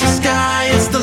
the sky is the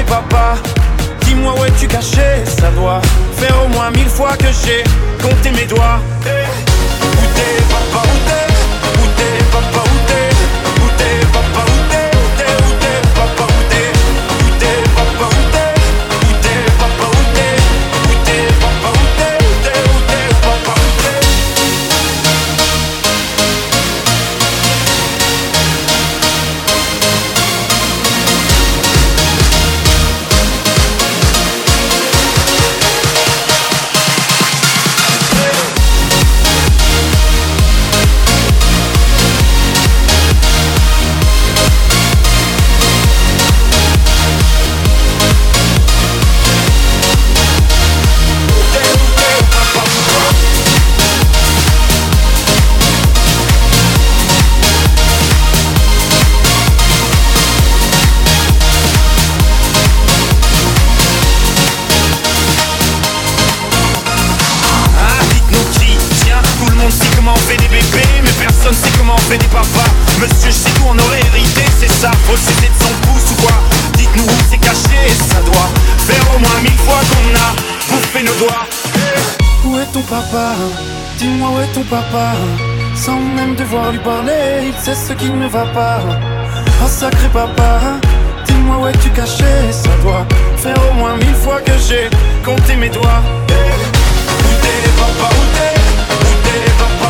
Ah sacré papa, dis-moi où es-tu caché Ça doit faire au moins mille fois que j'ai compté mes doigts. T'es t'es céder de son pouce ou quoi Dites-nous où c'est caché, ça doit faire au moins mille fois qu'on a bouffé nos doigts. Où est ton papa Dis-moi où est ton papa Sans même devoir lui parler, il sait ce qui ne va pas. Oh sacré papa, dis-moi où es-tu caché Ça doit faire au moins mille fois que j'ai compté mes doigts. Où t'es papa, où t'es? Où t'es papa,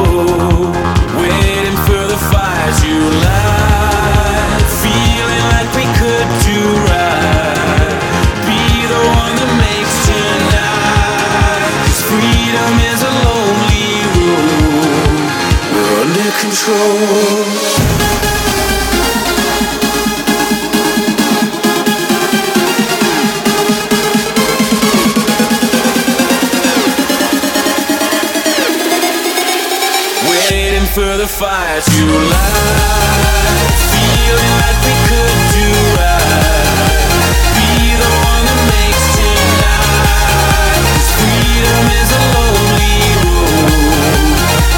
Waiting for the fire to light. Feeling like we could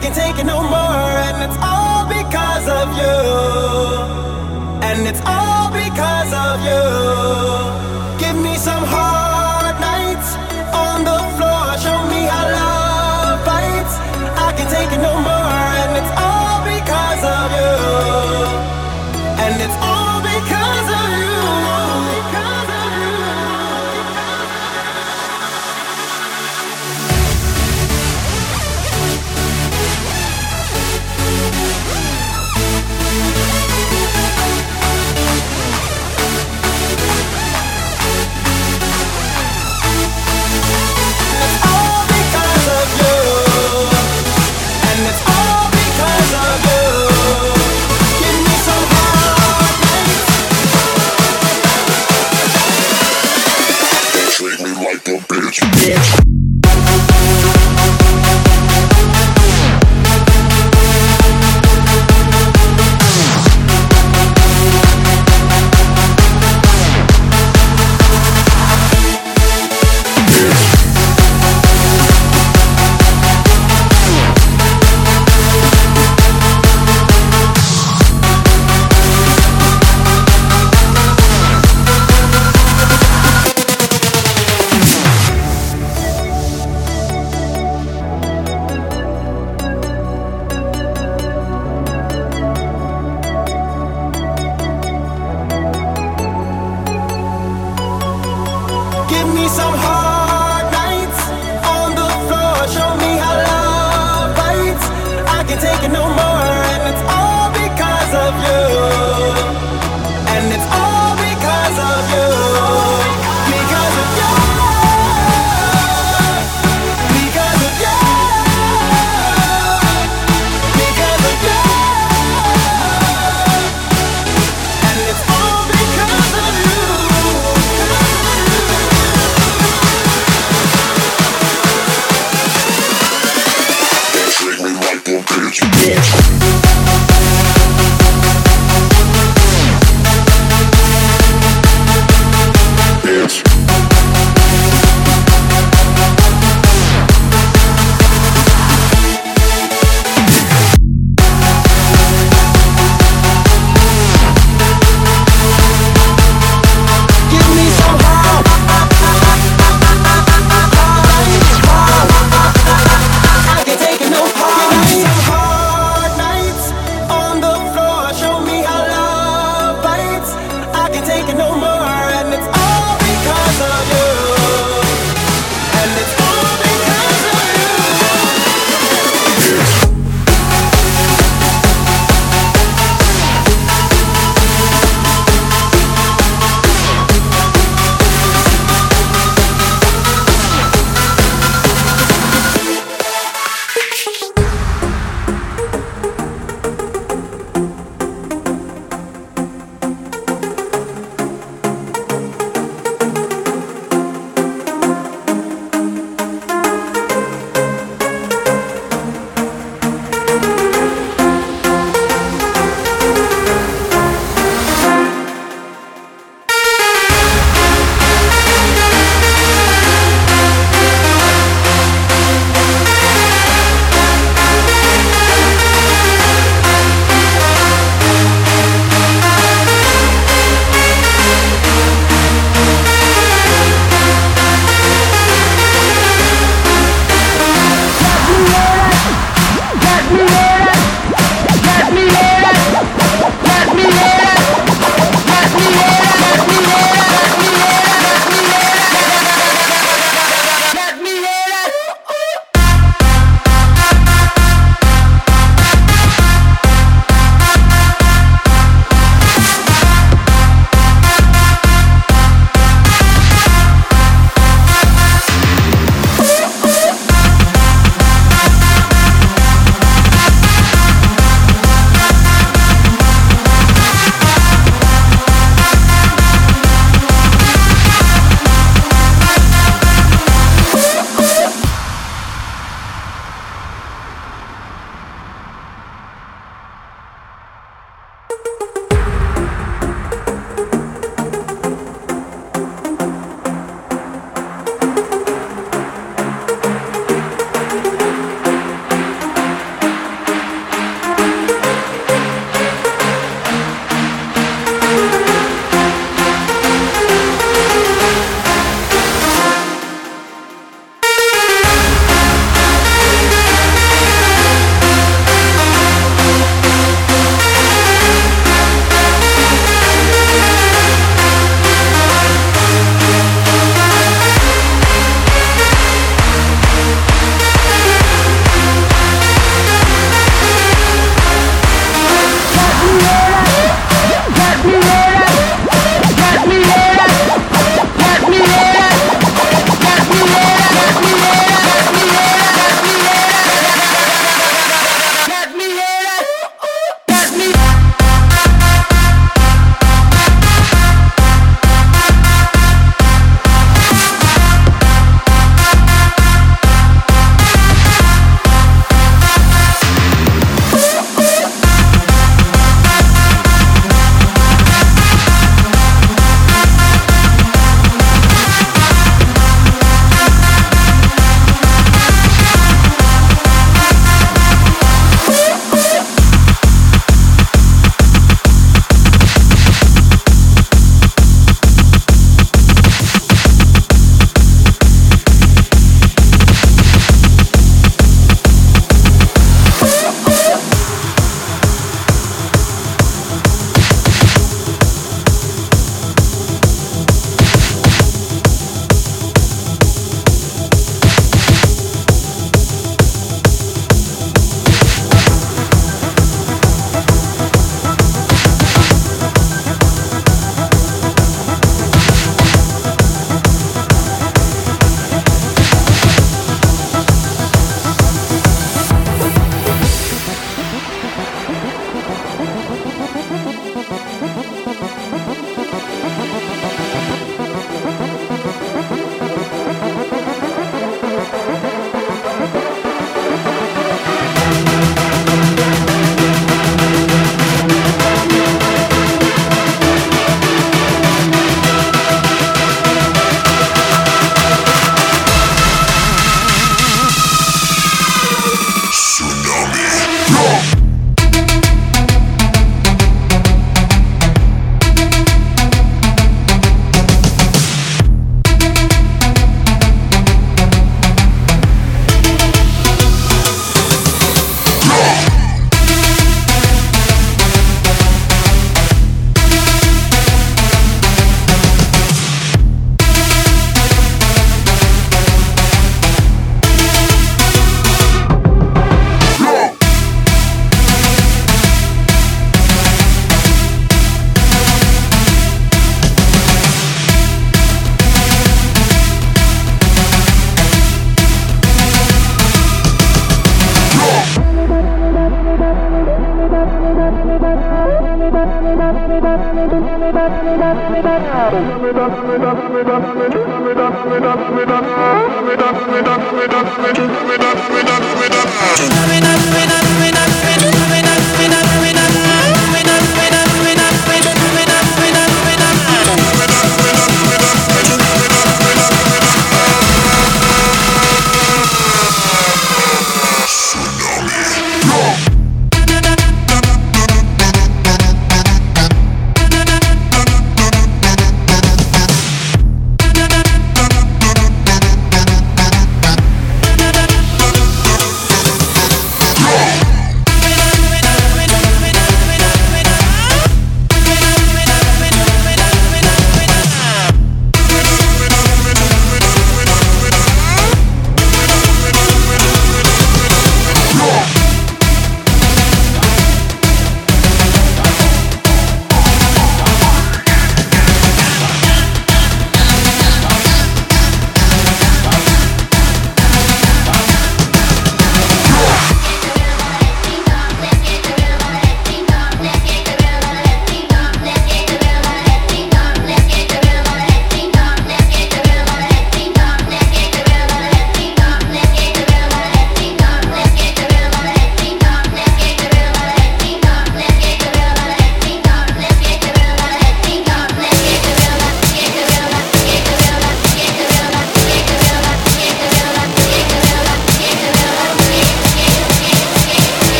can't take it no more, and it's all because of you. And it's all because of you.